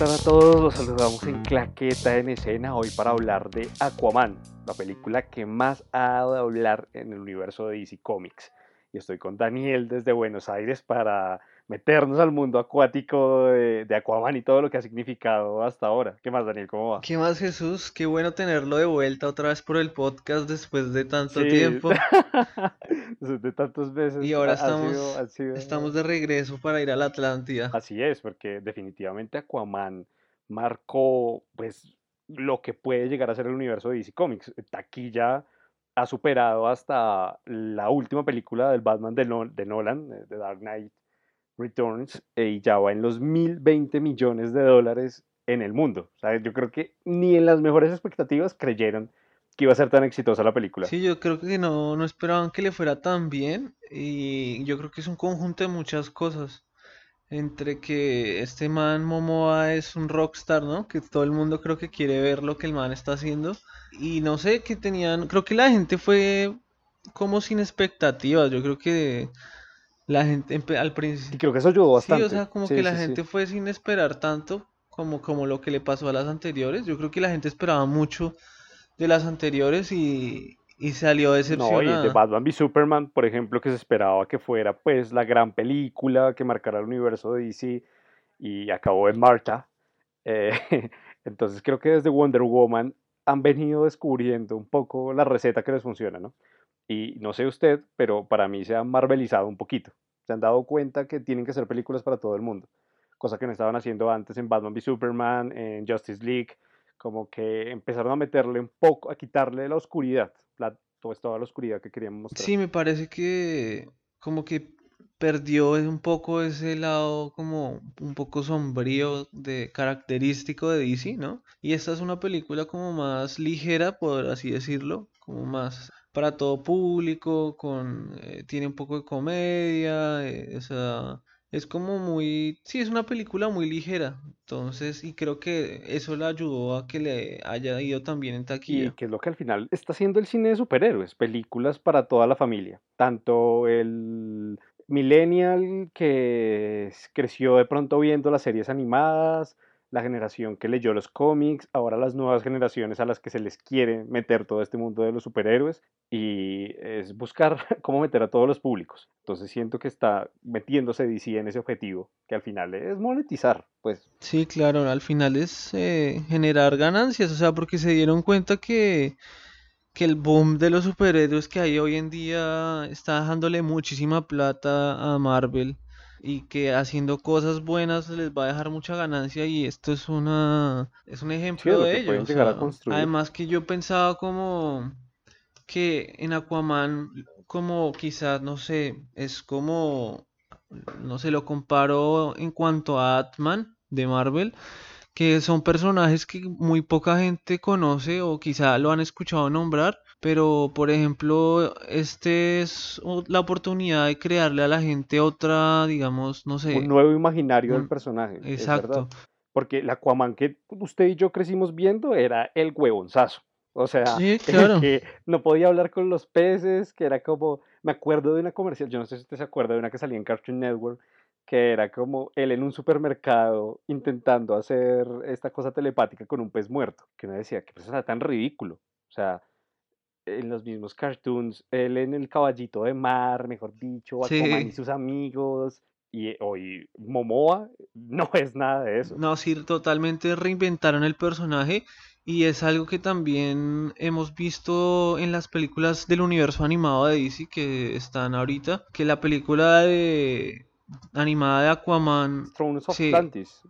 Hola, hola, ¿qué tal a todos? Los saludamos en Claqueta en escena hoy para hablar de Aquaman, la película que más ha dado de hablar en el universo de DC Comics. Y estoy con Daniel desde Buenos Aires para meternos al mundo acuático de, Aquaman y todo lo que ha significado hasta ahora. ¿Qué más, Daniel? ¿Cómo va? ¿Qué más, Jesús? Qué bueno tenerlo de vuelta otra vez por el podcast después de tanto tiempo. de tantos meses. Y ahora estamos, estamos de regreso para ir a la Atlántida. Así es, porque definitivamente Aquaman marcó pues lo que puede llegar a ser el universo de DC Comics. Taquilla ha superado hasta la última película del Batman de, de Nolan, de Dark Knight Returns eh, y ya va en los 1020 millones de dólares en el mundo. yo creo que ni en las mejores expectativas creyeron que iba a ser tan exitosa la película. Sí, yo creo que no, no esperaban que le fuera tan bien y yo creo que es un conjunto de muchas cosas. Entre que este man Momoa es un rockstar, ¿no? Que todo el mundo creo que quiere ver lo que el man está haciendo. Y no sé, que tenían, creo que la gente fue como sin expectativas. Yo creo que la gente al principio... Y creo que eso ayudó bastante. Sí, o sea, como que la gente fue sin esperar tanto como, como lo que le pasó a las anteriores. Yo creo que la gente esperaba mucho de las anteriores y, y salió decepcionada. No, y de Batman v Superman, por ejemplo, que se esperaba que fuera pues la gran película que marcara el universo de DC y acabó en Marta. Eh, entonces creo que desde Wonder Woman han venido descubriendo un poco la receta que les funciona, ¿no? Y no sé usted, pero para mí se han marvelizado un poquito. Se han dado cuenta que tienen que ser películas para todo el mundo. Cosa que no estaban haciendo antes en Batman v Superman, en Justice League. Como que empezaron a meterle un poco, a quitarle la oscuridad, la, pues, toda la oscuridad que queríamos mostrar. Sí, me parece que como que perdió un poco ese lado como un poco sombrío de característico de DC, ¿no? Y esta es una película como más ligera, por así decirlo, como más para todo público, con eh, tiene un poco de comedia, eh, o sea, es como muy, sí, es una película muy ligera, entonces, y creo que eso le ayudó a que le haya ido también en taquilla. Y que es lo que al final está haciendo el cine de superhéroes, películas para toda la familia, tanto el millennial que creció de pronto viendo las series animadas, la generación que leyó los cómics, ahora las nuevas generaciones a las que se les quiere meter todo este mundo de los superhéroes y es buscar cómo meter a todos los públicos. Entonces siento que está metiéndose DC en ese objetivo, que al final es monetizar, pues. Sí, claro, al final es eh, generar ganancias, o sea, porque se dieron cuenta que que el boom de los superhéroes que hay hoy en día está dejándole muchísima plata a Marvel y que haciendo cosas buenas les va a dejar mucha ganancia y esto es una es un ejemplo de ello. además que yo pensaba como que en Aquaman como quizás no sé, es como no sé, lo comparo en cuanto a Atman de Marvel que son personajes que muy poca gente conoce o quizá lo han escuchado nombrar, pero por ejemplo, este es la oportunidad de crearle a la gente otra, digamos, no sé. Un nuevo imaginario del personaje. Exacto. Porque el Aquaman que usted y yo crecimos viendo era el huevonzazo. O sea, que no podía hablar con los peces, que era como, me acuerdo de una comercial, yo no sé si usted se acuerda de una que salía en Cartoon Network, que era como él en un supermercado intentando hacer esta cosa telepática con un pez muerto, que uno decía, que persona tan ridículo. O sea, en los mismos cartoons, él en el caballito de mar, mejor dicho, Aquaman y sus amigos, y hoy Momoa no es nada de eso. No, sí, totalmente reinventaron el personaje y es algo que también hemos visto en las películas del universo animado de DC que están ahorita, que la película de animada de Aquaman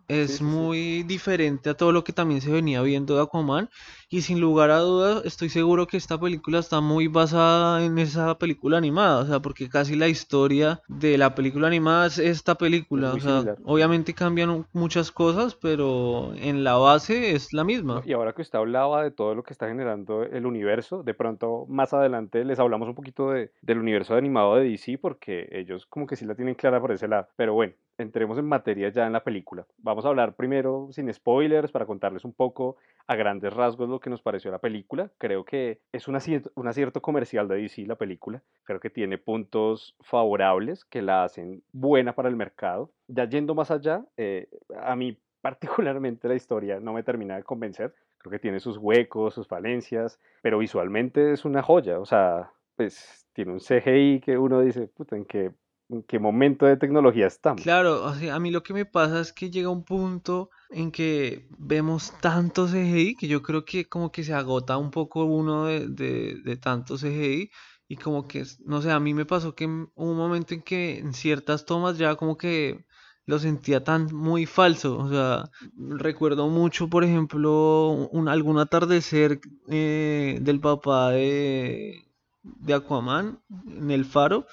es muy diferente a todo lo que también se venía viendo de Aquaman y sin lugar a dudas estoy seguro que esta película está muy basada en esa película animada, o sea, porque casi la historia de la película animada es esta película, o sea, obviamente cambian muchas cosas, pero en la base es la misma. Y ahora que usted hablaba de todo lo que está generando el universo, de pronto más adelante les hablamos un poquito de, del universo animado de DC porque ellos como que sí la tienen clara por ese pero bueno, entremos en materia ya en la película. Vamos a hablar primero sin spoilers para contarles un poco a grandes rasgos lo que nos pareció la película. Creo que es un acierto, un acierto comercial de DC la película. Creo que tiene puntos favorables que la hacen buena para el mercado. Ya yendo más allá, eh, a mí particularmente la historia no me termina de convencer. Creo que tiene sus huecos, sus falencias, pero visualmente es una joya. O sea, pues tiene un CGI que uno dice, puta, ¿en qué, en qué momento de tecnología estamos? Claro, o sea, a mí lo que me pasa es que llega un punto en que vemos tanto CGI que yo creo que como que se agota un poco uno de, de, de CGI y como que, no sé, a mí me pasó que un momento en que en ciertas tomas ya como que lo sentía tan muy falso. O sea, recuerdo mucho, por ejemplo, un, algún atardecer eh, del papá de, de Aquaman en el faro,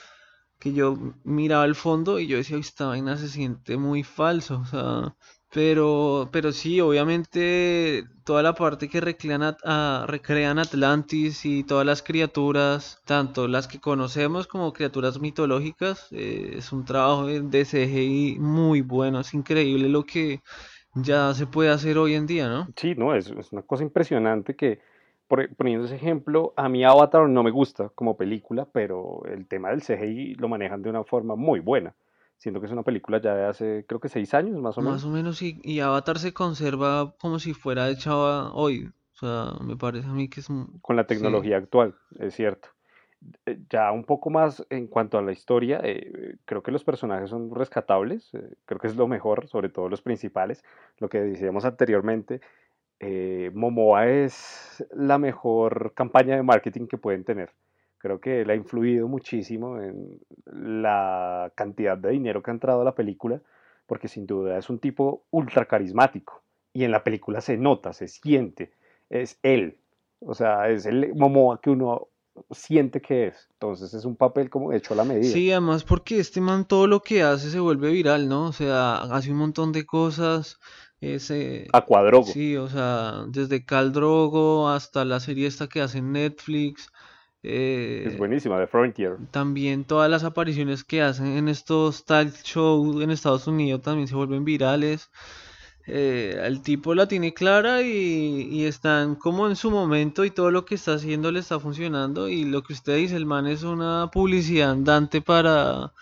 que yo miraba al fondo y yo decía, esta vaina se siente muy falso. O sea, pero, pero sí, obviamente toda la parte que recrean, a, recrean Atlantis y todas las criaturas, tanto las que conocemos como criaturas mitológicas, eh, es un trabajo de, CGI muy bueno, es increíble lo que ya se puede hacer hoy en día, ¿no? Sí, no, es, es una cosa impresionante que, poniendo ese ejemplo, a mí Avatar no me gusta como película, pero el tema del CGI lo manejan de una forma muy buena. Siento que es una película ya de hace, creo que seis años más o Más menos, o menos, y, y Avatar se conserva como si fuera hecha hoy. O sea, me parece a mí que es un... con la Sí. tecnología actual, es cierto. Eh, Ya un poco más en cuanto a la historia, eh, creo que los personajes son rescatables, eh, creo que es lo mejor, sobre todo los principales, lo que decíamos anteriormente. Eh, Momoa es la mejor campaña de marketing que pueden tener. Creo que él ha influido muchísimo en la cantidad de dinero que ha entrado a la película, porque sin duda es un tipo ultra carismático. Y en la película se nota, se siente, es él. O sea, es el Momoa que uno siente que es. Entonces es un papel como hecho a la medida. Sí, además porque este man todo lo que hace se vuelve viral, ¿no? O sea, hace un montón de cosas. Ese, A cuadrogo. sí, o sea, desde Khal Drogo hasta la serie esta que hace Netflix. Es eh, buenísima, The Frontier. también todas las apariciones que hacen en estos talk shows en Estados Unidos también se vuelven virales. Eh, el tipo la tiene clara y, y están como en su momento y todo lo que está haciendo le está funcionando y lo que usted dice, el man es una publicidad andante para,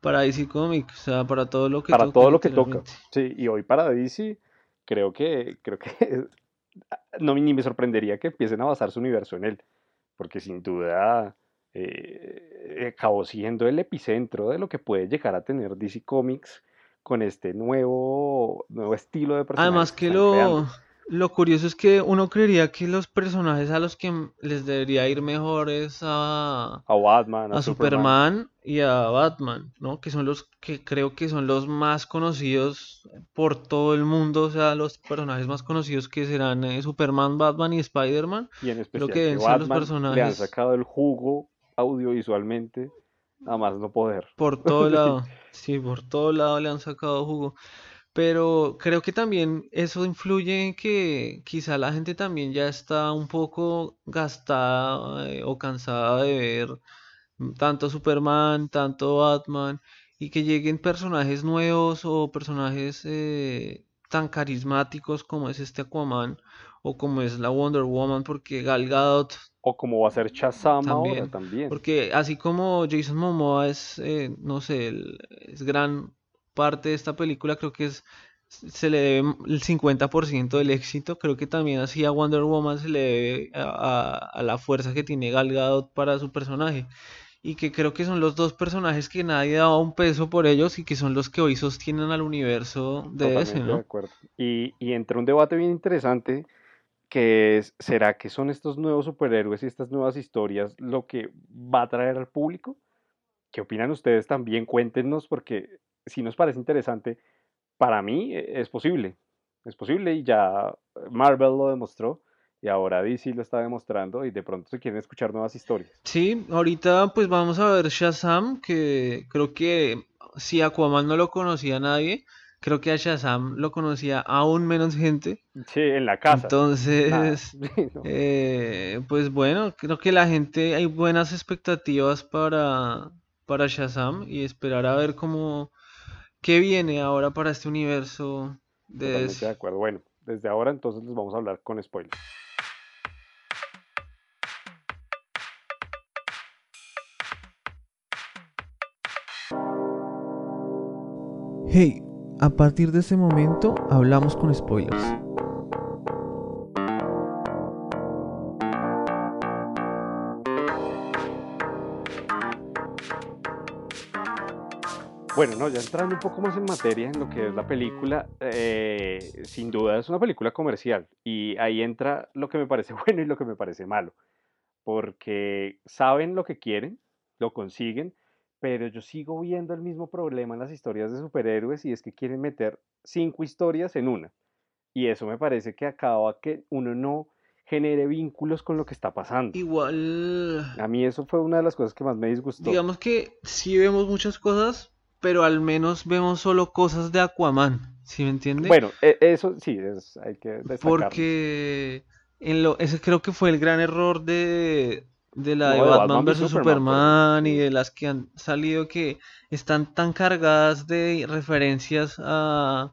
para DC Comics, o sea, para todo lo que Para toca todo lo que toca. Sí, y hoy para DC, creo que, creo que no ni me sorprendería que empiecen a basar su universo en él. Porque sin duda eh, acabó siendo el epicentro de lo que puede llegar a tener DC Comics con este nuevo, nuevo estilo de Además personajes que creando. Lo, curioso es que uno creería que los personajes a los que les debería ir mejor es a, A Batman, a a Superman. Superman y a Batman, ¿no? Que son los que creo que son los más conocidos por todo el mundo, o sea, los personajes más conocidos que serán eh, Superman, Batman y Spider-Man. Y en Creo que especial que los Batman le han personajes sacado el jugo audiovisualmente, a más no poder. por todo lado, sí, por todo lado le han sacado jugo. Pero creo que también eso influye en que quizá la gente también ya está un poco gastada eh, o cansada de ver tanto Superman, tanto Batman, y que lleguen personajes nuevos o personajes eh, tan carismáticos como es este Aquaman o como es la Wonder Woman, porque Gal Gadot O como va a ser Shazam ahora también, también. porque así como Jason Momoa es, eh, no sé, el- es gran parte de esta película, creo que es se le debe el 50% del éxito, creo que también así a Wonder Woman se le debe a, a- a la fuerza que tiene Gal Gadot para su personaje y que creo que son los dos personajes que nadie daba un peso por ellos y que son los que hoy sostienen al universo de ese, de ¿no? acuerdo. Y, y entra un debate bien interesante que es, ¿será que son estos nuevos superhéroes y estas nuevas historias lo que va a traer al público? ¿Qué opinan ustedes también? Cuéntenos porque si nos parece interesante, para mí eh, es posible, es posible y ya Marvel lo demostró y ahora DC lo está demostrando y de pronto se quieren escuchar nuevas historias. Sí, ahorita pues vamos a ver Shazam, que creo que si Aquaman no lo conocía nadie, creo que a Shazam lo conocía aún menos gente. Sí, en la casa. Entonces, no, eh, pues bueno, creo que la gente hay buenas expectativas para, para Shazam y esperar a ver cómo, qué viene ahora para este universo de totalmente de DC. acuerdo. Bueno, desde ahora entonces les vamos a hablar con spoilers. Hey, A partir de ese momento hablamos con spoilers. Bueno, no, ya entrando un poco más en materia en lo que es la película, eh, sin duda es una película comercial y ahí entra lo que me parece bueno y lo que me parece malo, porque saben lo que quieren, lo consiguen, pero yo sigo viendo el mismo problema en las historias de superhéroes y es que quieren meter cinco historias en una. Y eso me parece que acaba que uno no genere vínculos con lo que está pasando. Igual. A mí eso fue una de las cosas que más me disgustó. Digamos que sí vemos muchas cosas, pero al menos vemos solo cosas de Aquaman, ¿sí me entiendes? Bueno, e, eso sí, es, hay que destacarlo. Porque en lo, ese creo que fue el gran error de, de la de Batman, vs Superman, y de las que han salido que están tan cargadas de referencias a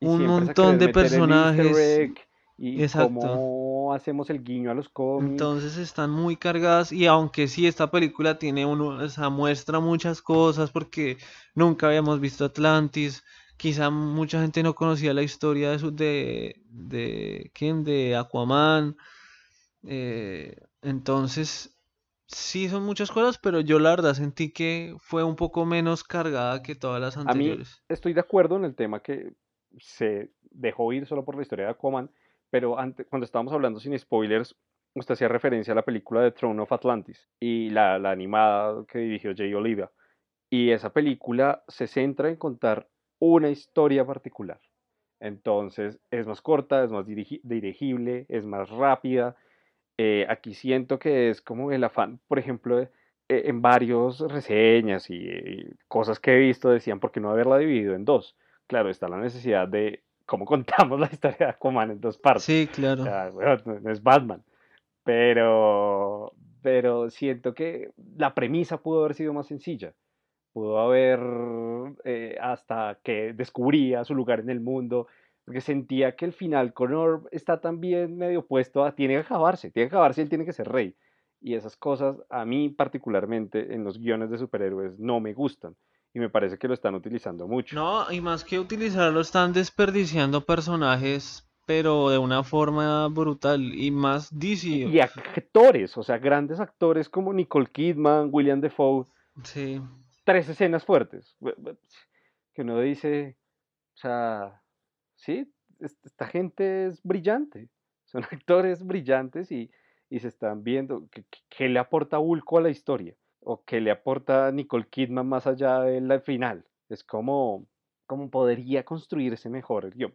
un montón de personajes. Y Exacto. cómo hacemos el guiño a los cómics. Entonces están muy cargadas y aunque sí esta película tiene uno, o sea, muestra muchas cosas porque nunca habíamos visto Atlantis, quizá mucha gente no conocía la historia de de, de ¿quién? de Aquaman. Eh, entonces Sí, son muchas cosas, pero yo la verdad sentí que fue un poco menos cargada que todas las anteriores. A mí estoy de acuerdo en el tema que se dejó ir solo por la historia de Aquaman, pero antes, cuando estábamos hablando sin spoilers, usted hacía referencia a la película de Throne of Atlantis y la, animada que dirigió Jay Oliva. Y esa película se centra en contar una historia particular. Entonces es más corta, es más dirigible, es más rápida eh, aquí siento que es como el afán, por ejemplo, eh, en varios reseñas y, cosas que he visto decían, ¿por qué no haberla dividido en dos? Claro, está la necesidad de cómo contamos la historia de Aquaman en dos partes. Sí, claro. no, es Batman. Pero, pero siento que la premisa pudo haber sido más sencilla. Pudo haber, eh, hasta que descubría su lugar en el mundo, porque sentía que el final con Orb está también medio puesto a tiene que acabarse, tiene que acabarse, él tiene que ser rey. Y esas cosas a mí particularmente en los guiones de superhéroes no me gustan. Y me parece que lo están utilizando mucho. No, y más que utilizarlo, están desperdiciando personajes, pero de una forma brutal. Y más DC. Y actores, o sea, grandes actores como Nicole Kidman, William Defoe. Sí. Tres escenas fuertes. Que uno dice, o sea, sí, esta gente es brillante, son actores brillantes y, se están viendo qué le aporta Ulco a la historia o qué le aporta Nicole Kidman más allá del final. Es como, como podría construirse mejor el guion.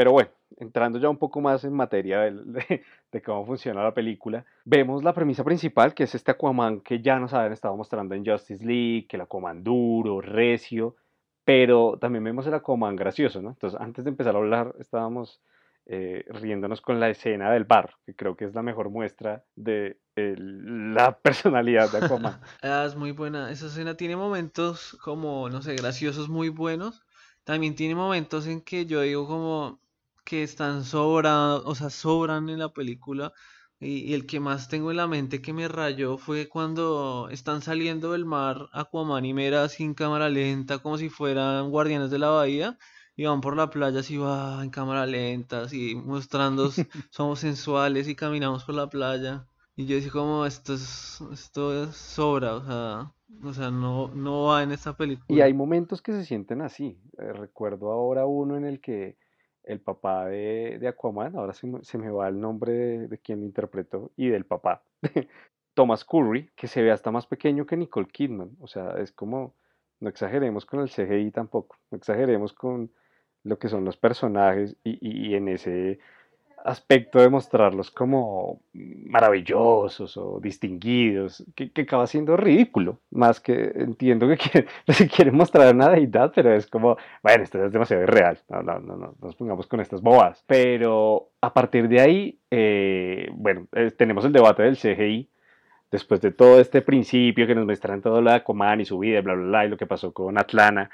Pero bueno, entrando ya un poco más en materia de, cómo funciona la película, vemos la premisa principal, que es este Aquaman que ya nos habían estado mostrando en Justice League, que el Aquaman duro, recio, pero también vemos el Aquaman gracioso, ¿no? Entonces, antes de empezar a hablar, estábamos eh, riéndonos con la escena del bar, que creo que es la mejor muestra de la personalidad de Aquaman. ah, es muy buena. Esa escena tiene momentos como, no sé, graciosos muy buenos. También tiene momentos en que yo digo como que están sobrados, o sea, sobran en la película y, el que más tengo en la mente que me rayó fue cuando están saliendo del mar Aquaman y Mera sin cámara lenta, como si fueran guardianes de la bahía, y van por la playa así va en cámara lenta, así mostrando somos sensuales y caminamos por la playa. Y yo decía como esto es, esto es sobra, o sea, o sea, no, no va en esta película. Y hay momentos que se sienten así. Eh, recuerdo ahora uno en el que el papá de, de Aquaman, ahora se me, se me, va el nombre de, quien lo interpretó, y del papá, Thomas Curry, que se ve hasta más pequeño que Nicole Kidman. O sea, es como, no exageremos con el CGI tampoco, no exageremos con lo que son los personajes y, en ese aspecto de mostrarlos como maravillosos o distinguidos, que, acaba siendo ridículo, más que entiendo que se quiere mostrar una deidad, pero es como, bueno, esto es demasiado irreal, no, no, no, no nos pongamos con estas bobas. Pero a partir de ahí, eh, bueno, eh, tenemos el debate del CGI, después de todo este principio que nos muestran todo lo de Aquaman y su vida, bla, bla, bla, y lo que pasó con Atlana,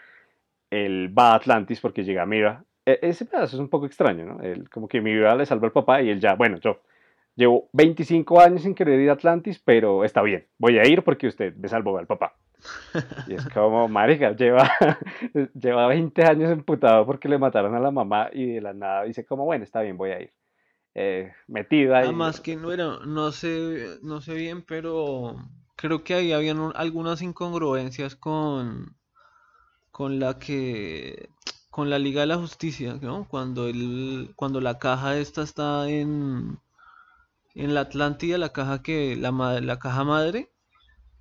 él va a Atlantis porque llega Mira e, ese pedazo es un poco extraño, ¿no? como que mi vida le salva al papá y él ya, bueno, yo llevo 25 años sin querer ir a Atlantis, pero está bien, voy a ir porque usted me salvó al papá. Y es como, marica, lleva, lleva 20 años emputado porque le mataron a la mamá y de la nada dice como, bueno, está bien, voy a ir. Eh, metido ahí. Además que no era, no sé, no sé bien, pero creo que ahí habían algunas incongruencias con, con la que con la Liga de la Justicia, ¿no? Cuando el, cuando la caja esta está en en la Atlántida, la caja que la, la caja madre,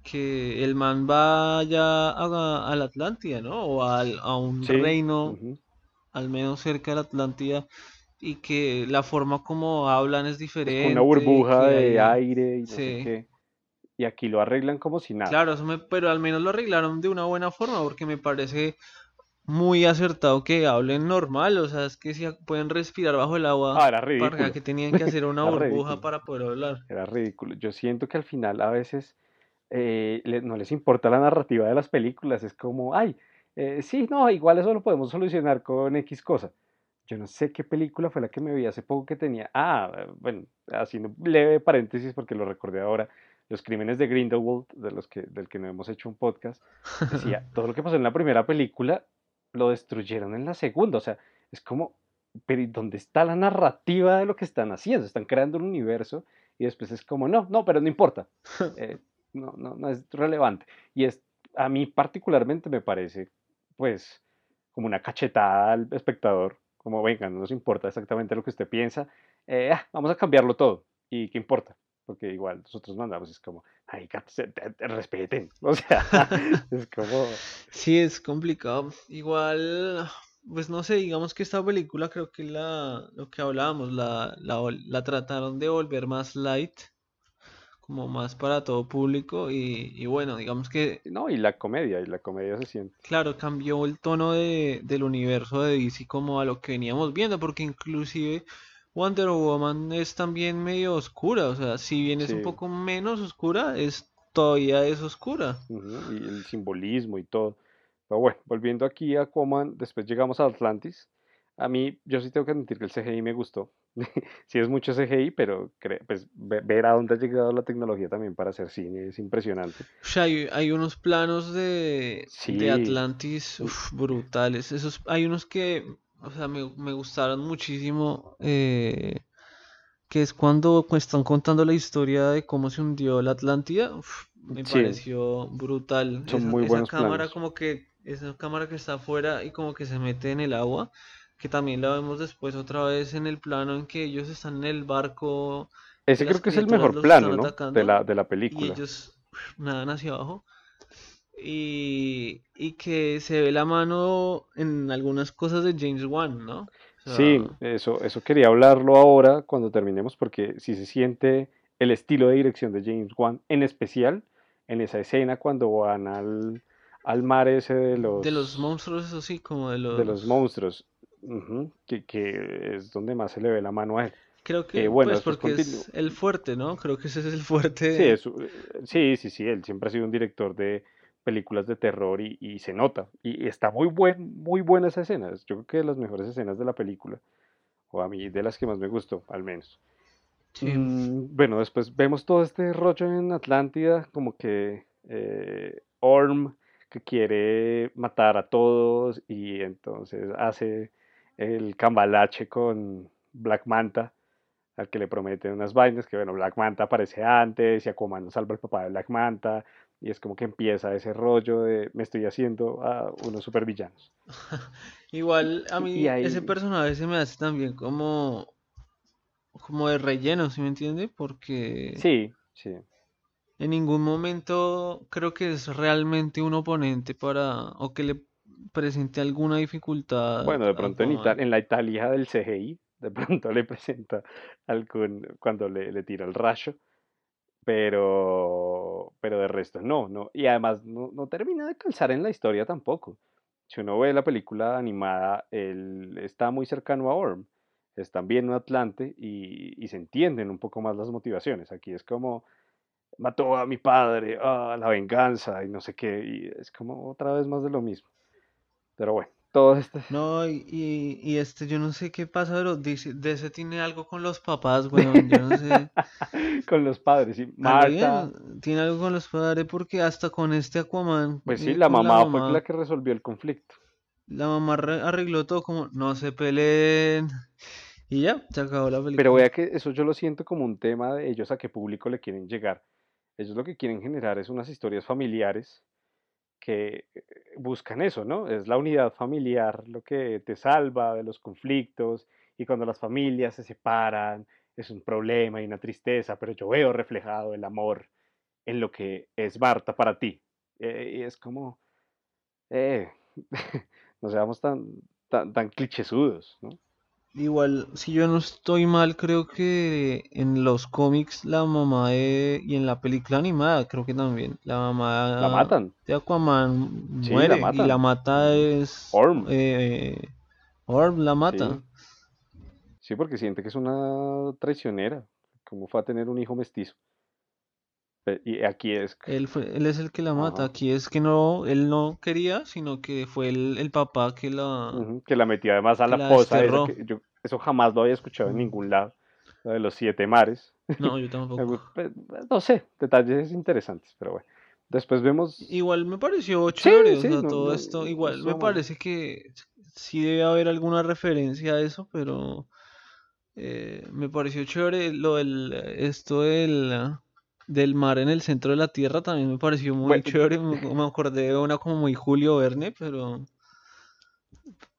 que el man vaya a, a la Atlántida, ¿no? O a un reino, al menos cerca de la Atlántida, y que la forma como hablan es diferente. una burbuja de aire y no sé qué. Y aquí lo arreglan como si nada. Claro, pero al menos lo arreglaron de una buena forma, porque me parece muy acertado que hablen normal, o sea, es que si pueden respirar bajo el agua. Ah, era ridículo. Para que tenían que hacer una burbuja para poder hablar. Era ridículo. Yo siento que al final a veces eh, no les importa la narrativa de las películas, es como, ay, eh, sí, no, igual eso lo podemos solucionar con X cosa. Yo no sé qué película fue la que me vi hace poco que tenía. Ah, bueno, haciendo leve paréntesis porque lo recordé ahora. Los crímenes de Grindelwald, de los que, del que no hemos hecho un podcast, decía, todo lo que pasó en la primera película lo destruyeron en la segunda. O sea, es como, pero ¿dónde está la narrativa de lo que están haciendo? Están creando un universo y después es como, no, no, pero no importa. Eh, no, no, no es relevante. Y es, a mí particularmente me parece, pues, como una cachetada al espectador, como, venga, no nos importa exactamente lo que usted piensa, eh, ah, vamos a cambiarlo todo. ¿Y qué importa? Porque igual nosotros mandamos, es como, ay, respeten, o sea, es como... Sí, es complicado. Igual, pues no sé, digamos que esta película creo que la, lo que hablábamos, la, la, la trataron de volver más light, como más para todo público y, y, bueno, digamos que... No, y la comedia, y la comedia se siente. Claro, cambió el tono de, del universo de DC como a lo que veníamos viendo, porque inclusive Wonder Woman es también medio oscura, o sea, si bien es un poco menos oscura, es todavía es oscura. y el simbolismo y todo. Pero bueno, volviendo aquí a Aquaman, después llegamos a Atlantis. A mí, yo sí tengo que admitir que el CGI me gustó. sí es mucho CGI, pero pues, ver a dónde ha llegado la tecnología también para hacer cine es impresionante. O sea, hay, unos planos de, de Atlantis brutales. Esos, hay unos que o sea, me, me gustaron muchísimo. Eh, que es cuando están contando la historia de cómo se hundió la Atlántida. me pareció brutal. Son esa, muy buenos cámara como que esa cámara que está afuera y como que se mete en el agua, que también la vemos después otra vez en el plano en que ellos están en el barco. Ese creo que es el mejor plano, ¿no? De la, de la película. Y ellos nadan hacia abajo y, que se ve la mano en algunas cosas de James Wan, ¿no? sí, eso, eso quería hablarlo ahora cuando terminemos, porque si se siente el estilo de dirección de James Wan, en especial en esa escena cuando van al, al mar ese de los... De los monstruos, eso sí, como de los... De los monstruos, que, que, es donde más se le ve la mano a él. Creo que, bueno, pues porque es el fuerte, ¿no? Creo que ese es el fuerte. Sí, es, sí, sí, sí, él siempre ha sido un director de, películas de terror y, se nota. Y está muy, buen, muy buena esa escena. Yo creo que de las mejores escenas de la película. O a mí de las que más me gustó, al menos. Mm, bueno, después vemos todo este rollo en Atlántida, como que eh, Orm que quiere matar a todos y entonces hace el cambalache con Black Manta, al que le prometen unas vainas, que bueno, Black Manta aparece antes y Aquaman salva al papá de Black Manta, y es como que empieza ese rollo de me estoy haciendo a unos supervillanos. Igual a mí ese personaje se me hace también como como de relleno, ¿sí me entiende? Porque Sí, sí. En ningún momento creo que es realmente un oponente para o que le presente alguna dificultad. Bueno, de pronto en, en la Italia del CGI, de pronto le presenta algún cuando le, le tira el rayo pero, pero de resto no, no. Y además no, no, termina de calzar en la historia tampoco. Si uno ve la película animada, él está muy cercano a Orm, es también un Atlante y, y se entienden un poco más las motivaciones. Aquí es como, mató a mi padre, ah, la venganza y no sé qué, y es como otra vez más de lo mismo. Pero bueno, todo este... No, y, y, y este, yo no sé qué pasa, pero dice, de ese tiene algo con los papás, weón. Yo no sé. con los padres, sí. Marta, tiene algo con los padres porque hasta con este Aquaman, pues sí, eh, la con la mamá fue la mamá, que resolvió el conflicto. la mamá arre- arregló todo como no se peleen y ya, se acabó la Pero película. vea que eso yo lo siento como un tema de ellos a qué público le quieren llegar. Ellos lo que quieren generar es unas historias familiares que eh, buscan eso, ¿no? Es la unidad familiar lo que te salva de los conflictos y cuando las familias se separan es un problema y una tristeza, pero yo veo reflejado el amor en lo que es Marta para ti. Eh, y es como, eh, no seamos tan, tan, tan clichésudos, ¿no? Igual, si yo no estoy mal, creo que en los cómics la mamá de, y en la película animada creo que también la La mamá matan, de Aquaman sí, la muere y matan. la mata es Orm, eh, Orm la sí. mata. Sí, porque siente que es una traicionera. ¿Cómo fue a tener un hijo mestizo? Y aquí es, Él fue, él es el que la mata. ajá, Aquí es que no, él no quería, sino que fue el, el papá que la, que la metió además a la la fosa esa desterró. que yo eso jamás lo había escuchado en ningún lado, lo de los siete mares. No, yo tampoco. gu- pe- No sé, detalles interesantes, pero bueno. Después vemos, Igual me pareció sí, chévere, o sí, sea, no, todo no, esto, igual me parece que sí debe haber alguna referencia a eso, pero eh, me pareció chévere lo del, esto del, del mar en el centro de la tierra, también me pareció muy Bueno, chévere, me, acordé de una como muy Julio Verne, pero,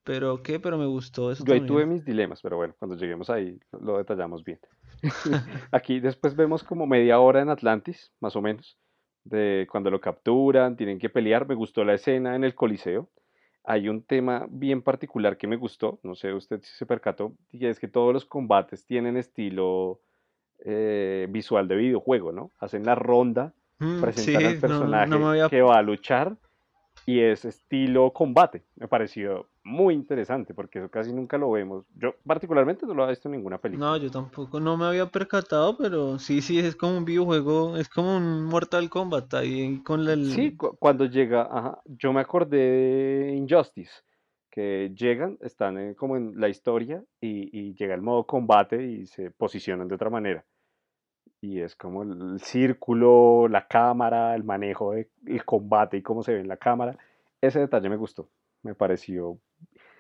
pero qué, pero me gustó eso yo ahí tuve mis dilemas, pero bueno, cuando lleguemos ahí lo lo detallamos bien. Aquí después vemos como media hora en Atlantis, más o menos, de cuando lo capturan, tienen que pelear. Me gustó la escena en el Coliseo. Hay un tema bien particular que me gustó, no sé usted si se percató, y es que todos los combates tienen estilo eh, visual de videojuego, ¿no? Hacen la ronda, Mm, presentan al sí, no, no personaje había... que va a luchar y es estilo combate. Me pareció muy interesante porque eso casi nunca lo vemos. Yo particularmente no lo he visto en ninguna película. No, yo tampoco, no me había percatado, pero sí, sí, es como un videojuego, es como un Mortal Kombat ahí con Sí, el... cu- cuando llega, ajá, yo me acordé de Injustice, que llegan, están en- como en la historia y, llega el modo combate y se posicionan de otra manera. Y es como el, el círculo, la cámara, el manejo del combate y cómo se ve en la cámara. Ese detalle me gustó, me pareció.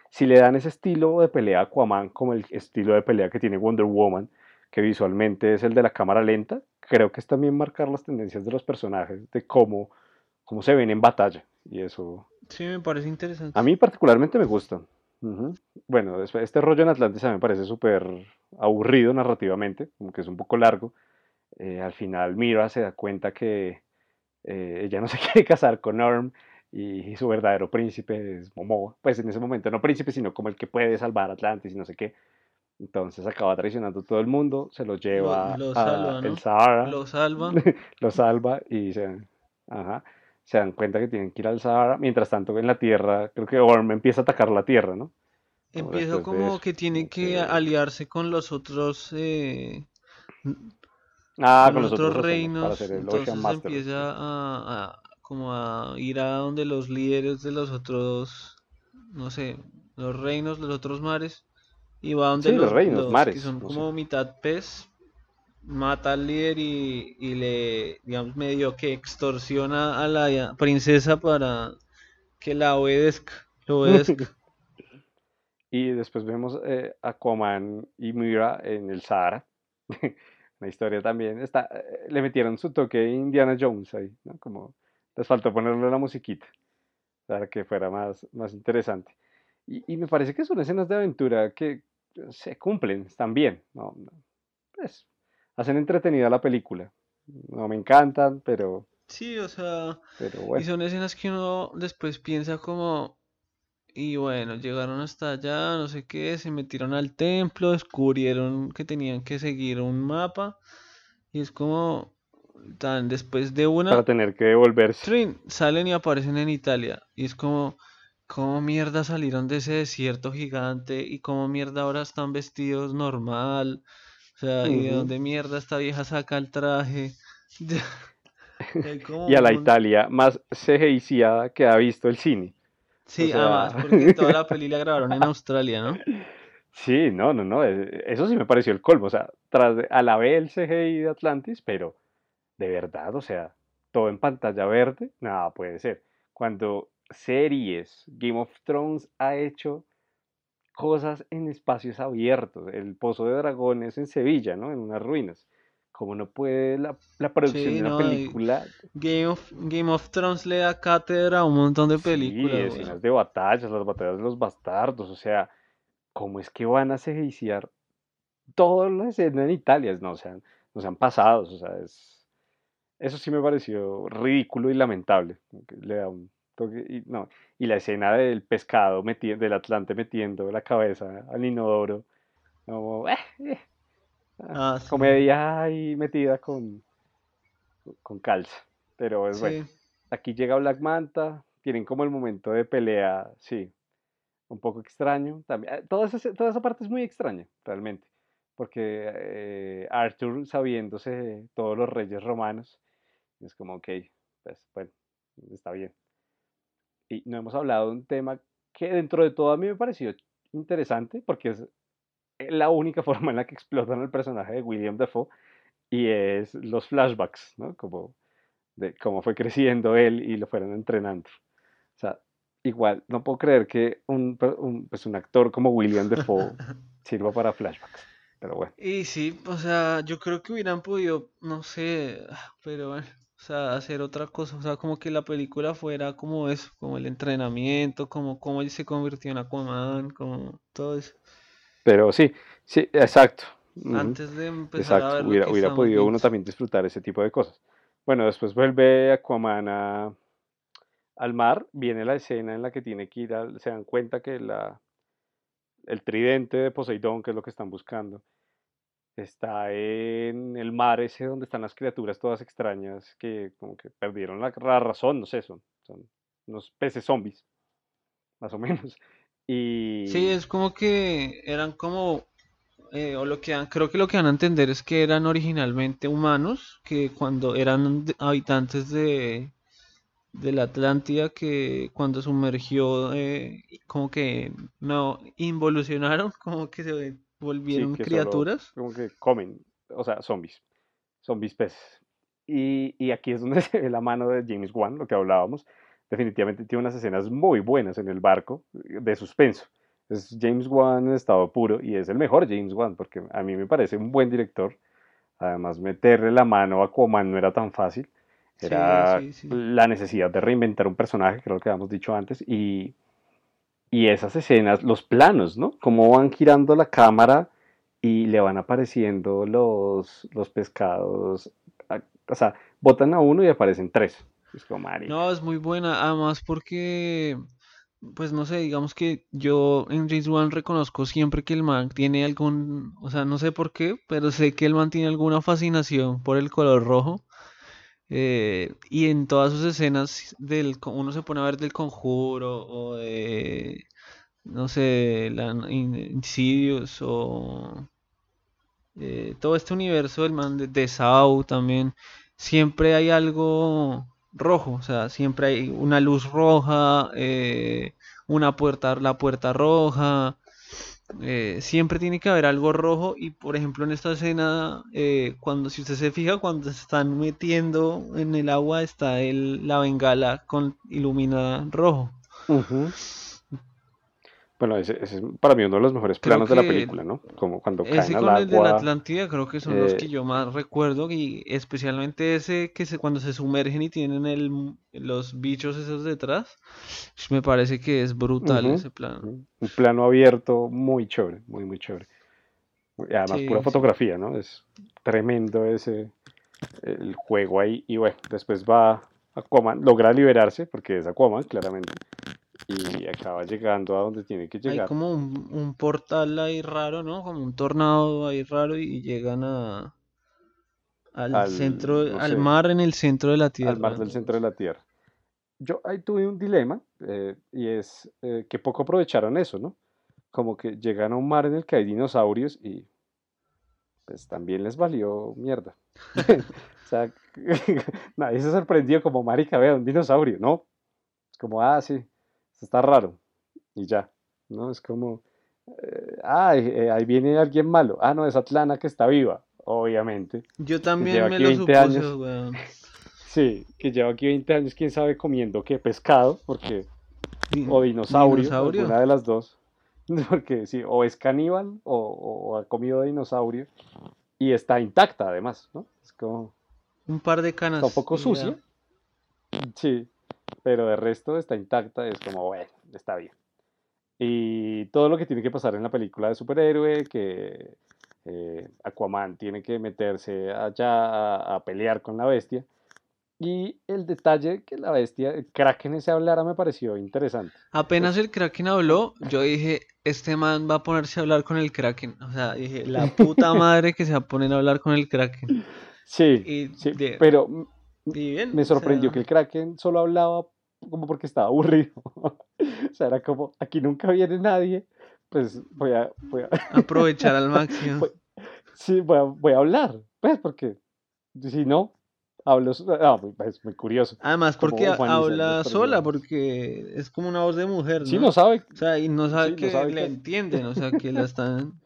Si le dan ese estilo de pelea a Aquaman como el estilo de pelea que tiene Wonder Woman, que visualmente es el de la cámara lenta, creo que es también marcar las tendencias de los personajes, de cómo, cómo se ven en batalla. Y eso Sí, me parece a interesante. mí particularmente me gusta. Ujú. Bueno, después- este rollo en Atlantis a mí me parece súper aburrido narrativamente, como que es un poco largo. Eh, al final Mira se da cuenta que eh, ella no se quiere casar con Orm y su verdadero príncipe es Momoa. Pues en ese momento no príncipe, sino como el que puede salvar Atlantis y no sé qué. Entonces acaba traicionando a todo el mundo, se lo Lo, lleva lo a salva, el ¿no? Sahara, Lo salva. lo salva y se, ajá, se dan cuenta que tienen que ir al Sahara. Mientras tanto, en la Tierra, creo que Orm empieza a atacar la Tierra, ¿no? Empieza como que tiene que aliarse con los otros, eh, Ah, con los otros reinos, entonces empieza a, a- como a ir a donde los líderes de los otros, no sé, los reinos, los otros mares, y va donde Sí, los los, reinos, los que mares, son no sé. como mitad pez, mata al líder y, y le, digamos, medio que extorsiona a la princesa para que la obedezca. Y después vemos eh, Aquaman y Mira en el Sahara. La historia también está, eh, le metieron su toque Indiana Jones ahí, ¿no? Como les faltó ponerle la musiquita para que fuera más, más interesante. Y, y me parece que son escenas de aventura que se cumplen, están bien. No, Pues, hacen entretenida la película. No me encantan, pero, Sí, o sea, pero y son escenas que uno después piensa como, y bueno, llegaron hasta allá, no sé qué, se metieron al templo, descubrieron que tenían que seguir un mapa, y es como, tan después de Para una, tener que devolverse. trin, salen y aparecen en Italia, y es como, ¿cómo mierda salieron de ese desierto gigante? ¿Y cómo mierda ahora están vestidos normal? O sea, ¿y de dónde mierda esta vieja saca el traje? Y a la un- Italia más CGIciada que ha visto el cine. Sí, además, porque toda la peli la grabaron en Australia, ¿no? Sí, no, no, no, e, eso sí me pareció el colmo, o sea, tras a la vez el CGI de Atlantis, pero de verdad, o sea, todo en pantalla verde, nada, puede ser. Cuando series, Game of Thrones ha hecho cosas en espacios abiertos, el Pozo de Dragones en Sevilla, ¿no? En unas ruinas. Como no puede la, producción de una película. Game of, Game of Thrones le da cátedra a un montón de películas. Sí, escenas de batallas, las batallas de los bastardos, o sea, ¿cómo es que van a CGIciar todas las escenas en Italia? No, o sea, no sean pasados, o sea, es, eso sí me pareció ridículo y lamentable. Le da un y, no, y la escena del pescado, metiendo, del Atlante metiendo la cabeza al inodoro, como, eh, eh, ah, comedia ahí metida con, con calza. Pero es bueno. Aquí llega Black Manta, tienen como el momento de pelea, sí, un poco extraño. También, eh, toda, esa, toda esa parte es muy extraña, realmente, porque eh, Arthur, sabiéndose todos los reyes romanos, es como, ok, pues bueno, está bien. Y no hemos hablado de un tema que dentro de todo a mí me pareció interesante, porque es eh, la única forma en la que explotan el personaje de William Dafoe, y es los flashbacks, ¿no? Como de cómo fue creciendo él y lo fueron entrenando. O sea, igual, no puedo creer que un, pues un actor como William Defoe sirva para flashbacks. Pero bueno. Y sí, o sea, yo creo que hubieran podido, no sé, pero bueno, o sea, hacer otra cosa, o sea, como que la película fuera como eso, como el entrenamiento, como cómo él se convirtió en Aquaman, como todo eso. Pero sí, sí, exacto. Antes de empezar a ver hubiera, hubiera podido uno también disfrutar ese tipo de cosas. Bueno, después vuelve Aquaman a, al mar, viene la escena en la que tiene que ir, se dan cuenta que la, el tridente de Poseidón, que es lo que están buscando, está en el mar ese donde están las criaturas todas extrañas que como que perdieron la, razón, no sé, son, son unos peces zombies, más o menos. Y... Sí, es como que eran como, eh, o lo que creo que lo que van a entender es que eran originalmente humanos, que cuando eran habitantes de, de la Atlántida que cuando sumergió eh, como que no involucionaron, como que se volvieron criaturas. como que comen, o sea, zombies, zombies peces. Y, y, aquí es donde se ve la mano de James Wan, lo que hablábamos. Definitivamente tiene unas escenas muy buenas en el barco de suspenso. Es James Wan en estado puro y es el mejor James Wan porque a mí me parece un buen director. Además, meterle la mano a Aquaman no era tan fácil. Era la necesidad de reinventar un personaje, creo que habíamos dicho antes, y, y esas escenas, los planos, ¿no? Cómo van girando la cámara y le van apareciendo los, los pescados. O sea, botan a uno y aparecen tres. Es como No, es muy buena, además porque, pues no sé, digamos que yo en James Wan reconozco siempre que el man tiene algún, o sea, no sé por qué, pero sé que el man tiene alguna fascinación por el color rojo. Eh, y en todas sus escenas del, uno se pone a ver del conjuro o de, no sé, la, o eh, todo este universo del man de, de también, siempre hay algo rojo, o sea, siempre hay una luz roja, eh, una puerta, la puerta roja, eh, siempre tiene que haber algo rojo y por ejemplo en esta escena eh, cuando si usted se fija cuando se están metiendo en el agua está el, la bengala con iluminada rojo bueno, ese, es para mí uno de los mejores planos de la película, ¿no? Como cuando caen ese con el de la Atlántida creo que son los que eh, yo más recuerdo y especialmente ese que se, cuando se sumergen y tienen el, los bichos esos detrás, me parece que es brutal ese plano. Un plano abierto muy chévere, muy muy chévere. Y además pura fotografía, ¿no? Es tremendo ese el juego ahí y bueno, después va Aquaman, logra liberarse porque es Aquaman claramente y acaba llegando a donde tiene que llegar. Hay como un, portal ahí raro, ¿no? Como un tornado ahí raro y llegan a al, centro, al mar en el centro de la Tierra. Al mar del centro de la Tierra. Yo ahí tuve un dilema eh, y es eh, que poco aprovecharon eso, ¿no? Como que llegan a un mar en el que hay dinosaurios y pues también les valió mierda. o sea, nadie se sorprendió como marica, vea, un dinosaurio, ¿no? Es como, ah, sí, está raro. Y ya, ¿no? Es como, eh, ah, eh, ahí viene alguien malo. Ah, no, es Atlana que está viva, obviamente. Yo también me lo 20 supuse, años. weón. Sí, que lleva aquí 20 años, quién sabe comiendo qué pescado, porque, Di- o dinosaurio, dinosaurio. alguna de las dos. Porque sí, o es caníbal o, o- ha comido dinosaurio y está intacta además, ¿no? Es como, Un par de canas. está un poco sucia, sí, pero de resto está intacta, es como, bueno, está bien. Y todo lo que tiene que pasar en la película de superhéroe, que eh, Aquaman tiene que meterse allá a, a pelear con la bestia. Y el detalle que la bestia, el Kraken ese hablara me pareció interesante. Apenas el Kraken habló, yo dije, este man va a ponerse a hablar con el Kraken. O sea, dije, la puta madre que se va a poner a hablar con el Kraken. Sí, Y, sí, de- pero y bien, me o sea, sorprendió que el Kraken solo hablaba como porque estaba aburrido. O sea, era como, aquí nunca viene nadie, pues voy a, voy a, aprovechar al máximo. Pues, sí, voy a, voy a hablar, pues, porque si no, hablo, ah, es muy curioso. Además, porque habla sola, porque es como una voz de mujer, Sí, ¿no? no sabe, O sea, y no sabe Sí, no que sabe le que- entienden, o sea, que la están...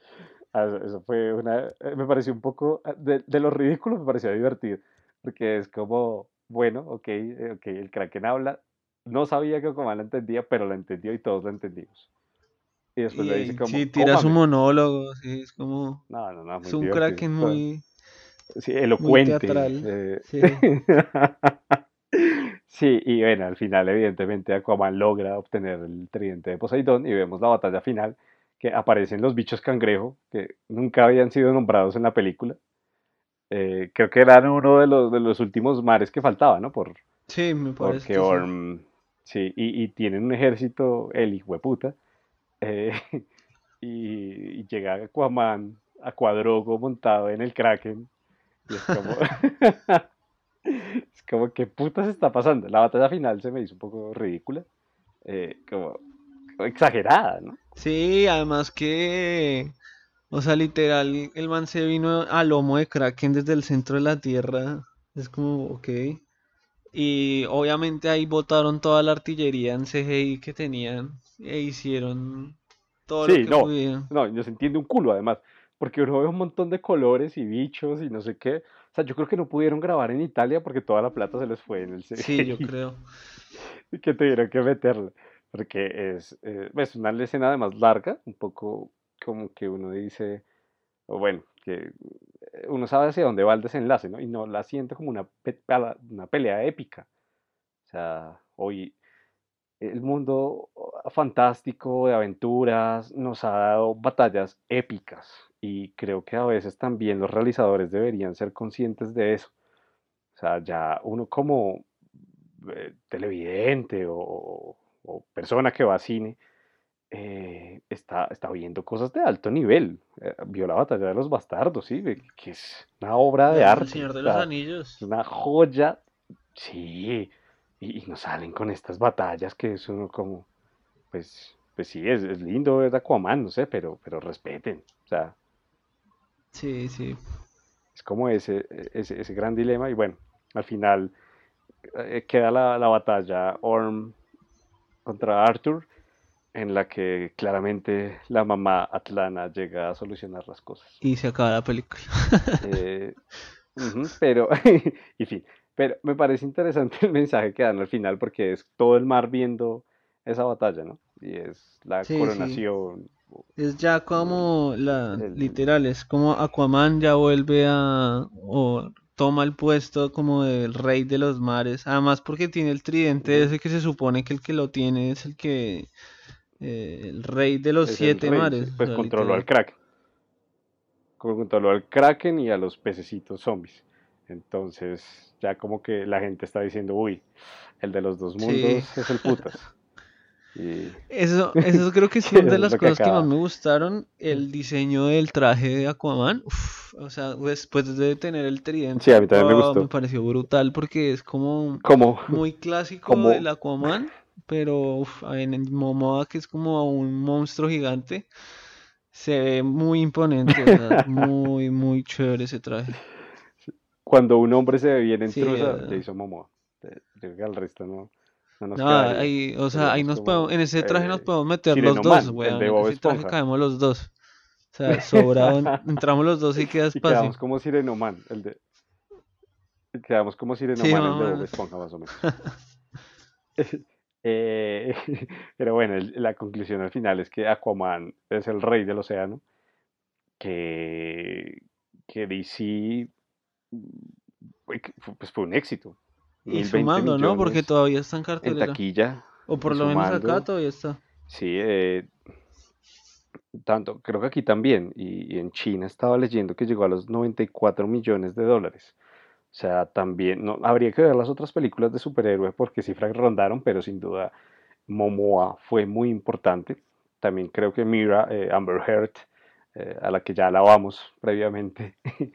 Ah, Eso eso fue una, eh, me pareció un poco, ah, de, de lo ridículo me pareció divertido, porque es como, bueno, ok, eh, ok, el Kraken habla, no sabía que Aquaman la entendía, pero la entendió y todos la entendía. Y después le dice como, sí, tira su monólogo, sí, es como... No, no, no, muy Es un divertido, Kraken muy... sí, elocuente. teatral, eh, Sí. Sí, y bueno, al final evidentemente Aquaman logra obtener el tridente de Poseidón y vemos la batalla final que aparecen los bichos cangrejo que nunca habían sido nombrados en la película. Eh, creo que eran uno de los, de los últimos mares que faltaba, ¿no? Por, Sí, me parece porque que sí. Orm, sí, y, y tienen un ejército, el hijo de puta, eh, y, y llega Aquaman, Aquadrogo montado en el Kraken, y es como, es como, ¿qué putas está pasando? La batalla final se me hizo un poco ridícula, eh, como, como exagerada, ¿no? Sí, además que, o sea, literal, el man se vino al lomo de Kraken desde el centro de la Tierra. Es como, ok. Y obviamente ahí botaron toda la artillería en CGI que tenían e hicieron todo lo Sí, que no, pudieron. no, no se entiende un culo además, porque uno ve un montón de colores y bichos y no sé qué, o sea, yo creo que no pudieron grabar en Italia porque toda la plata se les fue en el Sí, yo CGI. creo. y que tuvieron que meterle. Porque es, eh, es una escena además larga, un poco como que uno dice, o bueno, que eh, uno sabe hacia dónde va el desenlace, ¿no? Y no la siente como una, una pelea épica. O sea, hoy el mundo fantástico de aventuras nos ha dado batallas épicas y creo que a veces también los realizadores deberían ser conscientes de eso. O sea, ya uno como eh, televidente o, o persona que va a cine eh, está, está viendo cosas de alto nivel. Eh, vio la batalla de los bastardos, sí, que es una obra de El arte. Señor de los Anillos. es una joya, sí, y, y nos salen con estas batallas que es uno como, pues, pues sí, es, es lindo ver Aquaman, no sé, pero, pero respeten, o sea, Sí, sí. es como ese, ese, ese gran dilema y bueno, al final eh, queda la, la batalla Orm contra Arthur, en la que claramente la mamá Atlana llega a solucionar las cosas. Y se acaba la película. Eh, pero, y fin, pero me parece interesante el mensaje que dan al final porque es todo el mar viendo esa batalla, ¿no? Y es la Sí, sí. coronación. Es ya como la El- literal, es como Aquaman ya vuelve a o toma el puesto como del rey de los mares. Además porque tiene el tridente ese que se supone que el que lo tiene es el que eh, el rey de los es siete rey, mares. o Pues sea, controló al. Kraken. Controló al Kraken y a los pececitos zombies. Entonces, ya como que la gente está diciendo, uy, el de los dos Sí. mundos es el putas. Y Eso, eso creo que sí, Sí, una de es las que cosas que más me gustaron, el diseño del traje de Aquaman. uf, o sea, después de tener el tridente, Sí, a mí también me gustó. me pareció brutal porque es como como, muy clásico Como- del Aquaman, pero uf, en el Momoa, que es como un monstruo gigante, se ve muy imponente, muy, muy chévere ese traje. cuando un hombre se ve bien Sí, intrusa, eh. Jason Momoa. Yo creo que al resto no. No nos No, ahí, o sea, ahí nos como podemos, en ese traje nos eh, podemos meter los dos, weón. En ese traje cabemos los dos. O sea, sobrado, en- entramos los dos y queda Y quedamos espacio. como Sirenoman, el de. Quedamos como Sí, Sirenoman, más el de Bob. Esponja, más o menos. Eh, pero bueno, el- la conclusión al final es que Aquaman es el rey del océano, que, que DC pues fue un éxito. Y 1020 sumando, ¿no? Porque todavía está en en taquilla O por lo menos acá sumando. todavía está. Sí, eh, tanto, creo que aquí también, y, y en China estaba leyendo que llegó a los 94 millones de dólares. O sea, también, no, habría que ver las otras películas de superhéroes porque cifras rondaron, pero sin duda Momoa fue muy importante. También creo que Mira, eh, Amber Heard, eh, a la que ya alabamos previamente,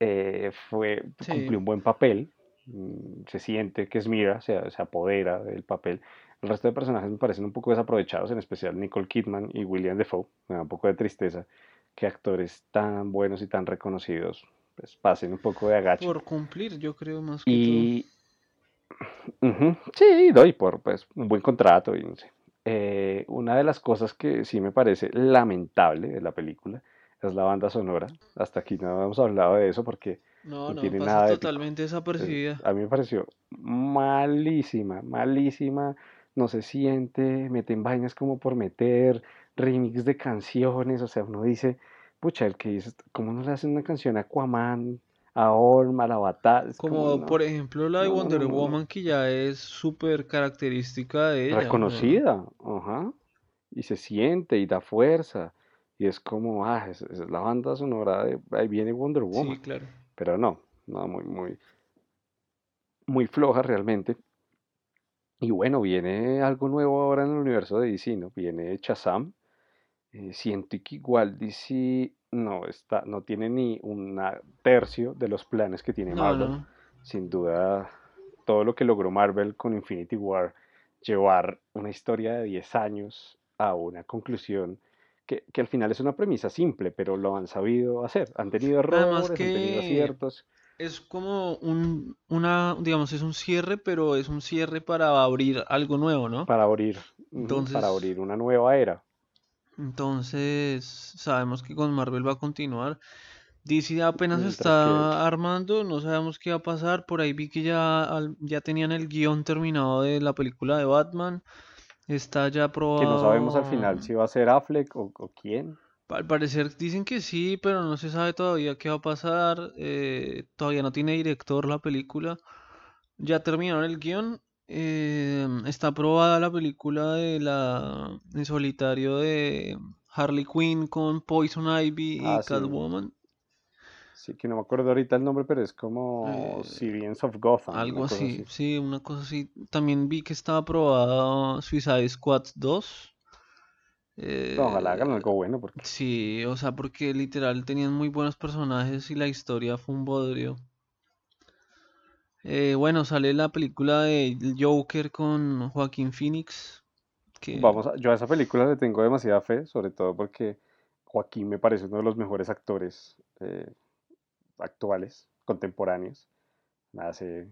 eh, fue, Sí. cumplió un buen papel. Mm, Se siente que es Mira, se, se apodera del papel. El resto de personajes me parecen un poco desaprovechados, en especial Nicole Kidman y William Defoe. Me da un poco de tristeza que actores tan buenos y tan reconocidos pues, pasen un poco de agache. Por cumplir, yo creo, más que todo. Y ujú, sí, doy por pues, un buen contrato y no sé. Eh, una de las cosas que sí me parece lamentable de la película es la banda sonora. Hasta aquí no hemos hablado de eso porque No, no no, tiene pasa nada épico. totalmente Eh, desapercibida. a mí me pareció malísima, malísima. No se siente, meten vainas como por meter, remix de canciones. O sea, uno dice, pucha, el que dice, ¿cómo no le hacen una canción a Aquaman, a Orm, a la? Es como, Como no, por ejemplo la de no, Wonder no. Woman, que ya es súper característica de ella. Reconocida, ajá. Y se siente y da fuerza. Y es como, ah, es, es la banda sonora de, ahí viene Wonder sí, Woman. claro. Pero no, no, muy, muy, muy floja realmente. Y bueno, viene algo nuevo ahora en el universo de DC, ¿no? Viene Shazam. Eh, siento que igual DC no está, no tiene ni un tercio de los planes que tiene No, Marvel. no. Sin duda, todo lo que logró Marvel con Infinity War, llevar una historia de 10 años a una conclusión que, que al final es una premisa simple, pero lo han sabido hacer. Han tenido errores, han tenido aciertos. es como un, una, digamos, es un cierre, pero es un cierre para abrir algo nuevo, ¿no? para abrir, para abrir una nueva era. Entonces sabemos que con Marvel va a continuar. DC apenas Mientras que, está armando, no sabemos qué va a pasar. Por ahí vi que ya, ya tenían el guion terminado de la película de Batman. Está ya que no sabemos al final si va a ser Affleck o, o quién. Al parecer dicen que sí, pero no se sabe todavía qué va a pasar. eh, todavía no tiene director la película. Ya terminaron el guion. Eh, está aprobada la película de la en solitario de Harley Quinn con Poison Ivy y Ah, Catwoman. sí, que no me acuerdo ahorita el nombre, pero es como eh, Sirians of Gotham, algo así, así. sí, una cosa así. También vi que estaba aprobada Suicide Squad 2. No, ojalá hagan eh, algo bueno, porque sí, o sea, porque literal tenían muy buenos personajes y la historia fue un bodrio. Eh, bueno, sale la película de Joker con Joaquín Phoenix, que vamos a- yo a esa película le tengo demasiada fe, sobre todo porque Joaquín me parece uno de los mejores actores eh, actuales, contemporáneos. Me hace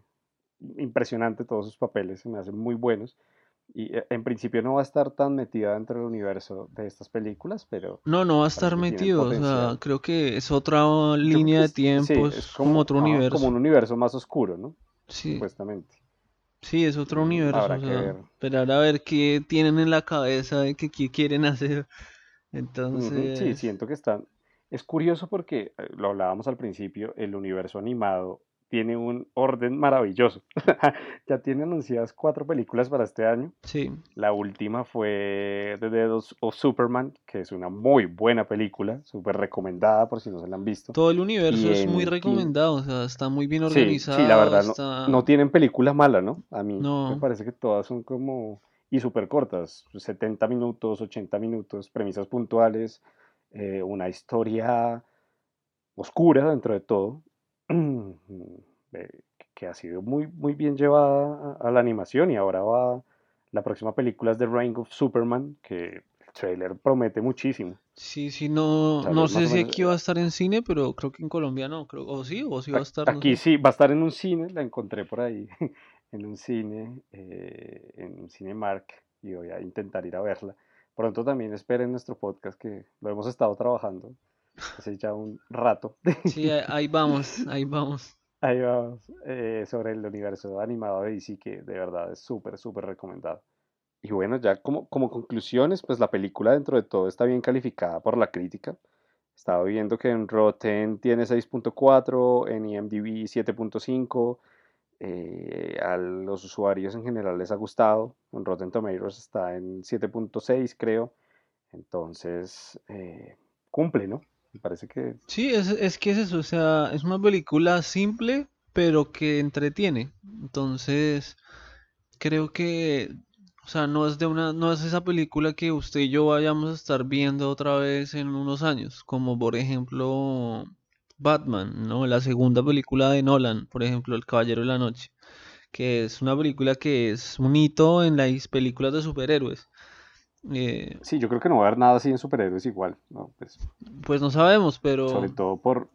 impresionante todos sus papeles, me hacen muy buenos. Y eh, en principio no va a estar tan metida dentro del universo de estas películas, pero no, no va a estar metido, o sea, creo que es otra línea de es, sí, tiempo, es como como, otro ajá, como universo. un universo más oscuro, ¿no? Sí, Supuestamente. sí, es otro Mm, universo, Habrá o que ver. esperar a ver qué tienen en la cabeza de que qué quieren hacer. Ujú, Sí, Entonces, siento que están. Es curioso porque, eh, lo hablábamos al principio, el universo animado tiene un orden maravilloso. Ya tiene anunciadas cuatro películas para este año. sí, La última fue The Death of Superman, que es una muy buena película, súper recomendada por si no se la han visto. todo el universo Y es muy recomendado, o sea, está muy bien Sí, sí, la organizado, verdad, no, está... no tienen película mala, ¿no? A mí me No, parece que todas son como... Y súper cortas, 70 minutos, 80 minutos, premisas puntuales, eh, una historia oscura dentro de todo, que ha sido muy, muy bien llevada a, la animación y ahora va... La próxima película es The Reign of Superman, que el trailer promete muchísimo. sí, sí, no, no sé si aquí va a estar en cine, pero creo que en Colombia no, creo, o sí, o sí va a estar, no Aquí sé. sí, va a estar en un cine, la encontré por ahí en un cine, eh, en un Cinemark, y voy a intentar ir a verla. Pronto también esperen nuestro podcast que lo hemos estado trabajando hace ya un rato. Sí, ahí vamos, ahí vamos. Ahí vamos, eh, sobre el universo animado de DC, que de verdad es súper, súper recomendado. Y bueno, ya como, como conclusiones, pues la película dentro de todo está bien calificada por la crítica. Estaba viendo que en Rotten tiene 6.4, en IMDb 7.5. Eh, a los usuarios en general les ha gustado. En Rotten Tomatoes está en 7.6, creo. Entonces, eh, cumple, ¿no? Sí, es, es que es eso, o sea, es una película simple, pero que entretiene. Entonces, creo que, o sea, no es de una, no es esa película que usted y yo vayamos a estar viendo otra vez en unos años, como por ejemplo Batman, ¿no? La segunda película de Nolan, por ejemplo, El Caballero de la Noche, que es una película que es un hito en las películas de superhéroes. Eh, sí, yo creo que no va a haber nada así en superhéroes igual, ¿no? Pues, pues no sabemos, pero... Sobre todo por...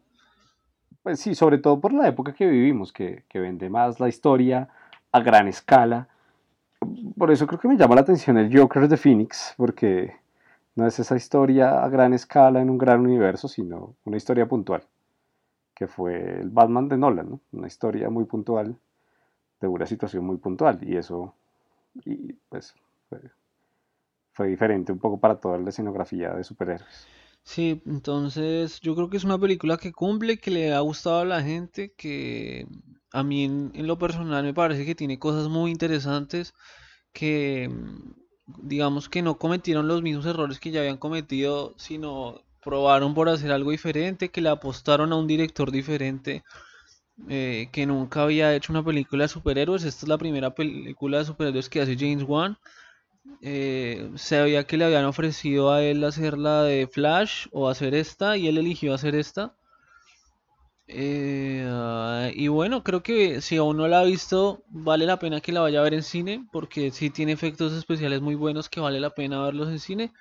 Pues sí, sobre todo por la época que vivimos, que, que vende más la historia a gran escala. Por eso creo que me llama la atención el Joker de Phoenix, porque no es esa historia a gran escala en un gran universo, sino una historia puntual, que fue el Batman de Nolan, ¿no? Una historia muy puntual, de una situación muy puntual, y eso, y pues, fue diferente un poco para toda la escenografía de superhéroes. Sí, entonces yo creo que es una película que cumple, que le ha gustado a la gente, que a mí en, lo personal me parece que tiene cosas muy interesantes, que digamos que no cometieron los mismos errores que ya habían cometido, sino probaron por hacer algo diferente, que le apostaron a un director diferente. Eh, que nunca había hecho una película de superhéroes. Esta es la primera película de superhéroes que hace James Wan. Eh, sabía que le habían ofrecido a él hacer la de Flash o hacer esta y él eligió hacer esta. Eh, ah, y bueno, creo que si aún no la ha visto, vale la pena que la vaya a ver en cine, porque sí tiene efectos especiales muy buenos que vale la pena verlos en cine.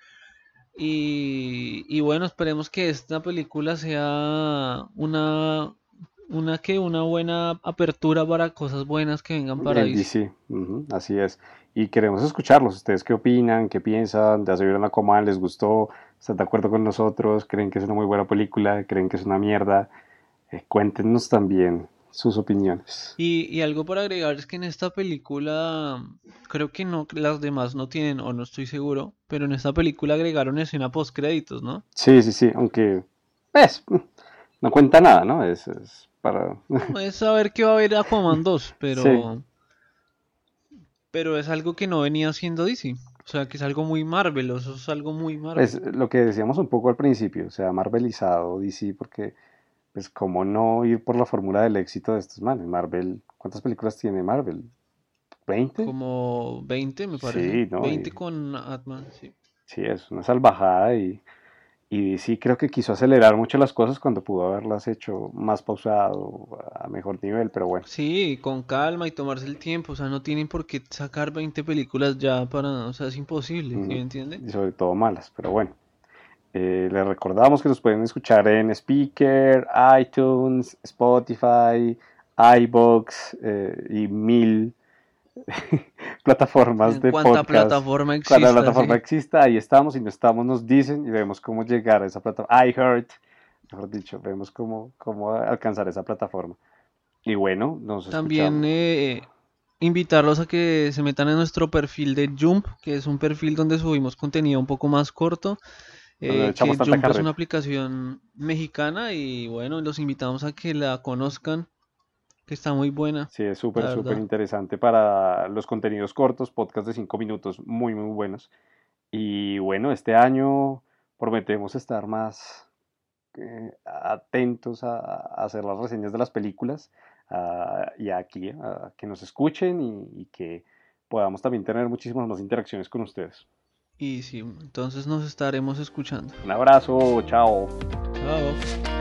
Y bueno, esperemos que esta película sea una, una que una buena apertura para cosas buenas que vengan para ahí. Sí, así es y queremos escucharlos. ¿Ustedes qué opinan? ¿Qué piensan? ¿Ya se vieron la coma? ¿Les gustó? ¿Están de acuerdo con nosotros? ¿Creen que es una muy buena película? ¿Creen que es una mierda? Eh, cuéntenos también sus opiniones. Y, y, algo por agregar es que en esta película, creo que no, las demás no tienen, o no estoy seguro, pero en esta película agregaron escena post créditos, ¿no? Sí, sí, sí, aunque, pues, no cuenta nada, ¿no? Es, es para... es saber que va a haber Aquaman 2, pero pero es algo que no venía haciendo DC. O sea, que es algo muy Marvel, eso es algo muy Marvel. Es lo que decíamos un poco al principio, o sea, Marvelizado DC, porque, pues, ¿cómo no ir por la fórmula del éxito de estos manes? Marvel, ¿cuántas películas tiene Marvel? ¿20? Como 20, me parece. Sí, ¿no? 20 con Atman, sí. Sí, es una salvajada y y sí creo que quiso acelerar mucho las cosas cuando pudo haberlas hecho más pausado, a mejor nivel, pero bueno. Sí, con calma y tomarse el tiempo, o sea, no tienen por qué sacar 20 películas ya para, o sea, es imposible, ¿me entiende? Y sobre todo malas, pero bueno. Eh, les recordamos que nos pueden escuchar en Speaker, iTunes, Spotify, iBox eh, y mil plataformas de podcast. plataforma exista. Plataforma exista, ahí estamos y no estamos, nos dicen y vemos cómo llegar a esa plataforma. iHeart, mejor dicho, vemos cómo, cómo alcanzar esa plataforma. Y bueno, nos También eh, invitarlos a que se metan en nuestro perfil de Jump, que es un perfil donde subimos contenido un poco más corto. Eh, que Jump es una aplicación mexicana y bueno, los invitamos a que la conozcan que está muy buena. Sí, es súper, súper interesante para los contenidos cortos, podcast de 5 minutos, muy, muy buenos. Y bueno, este año prometemos estar más eh, atentos a, hacer las reseñas de las películas y aquí, a que nos escuchen y, y que podamos también tener muchísimas más interacciones con ustedes. Y sí, entonces nos estaremos escuchando. Un abrazo, chao. Chao.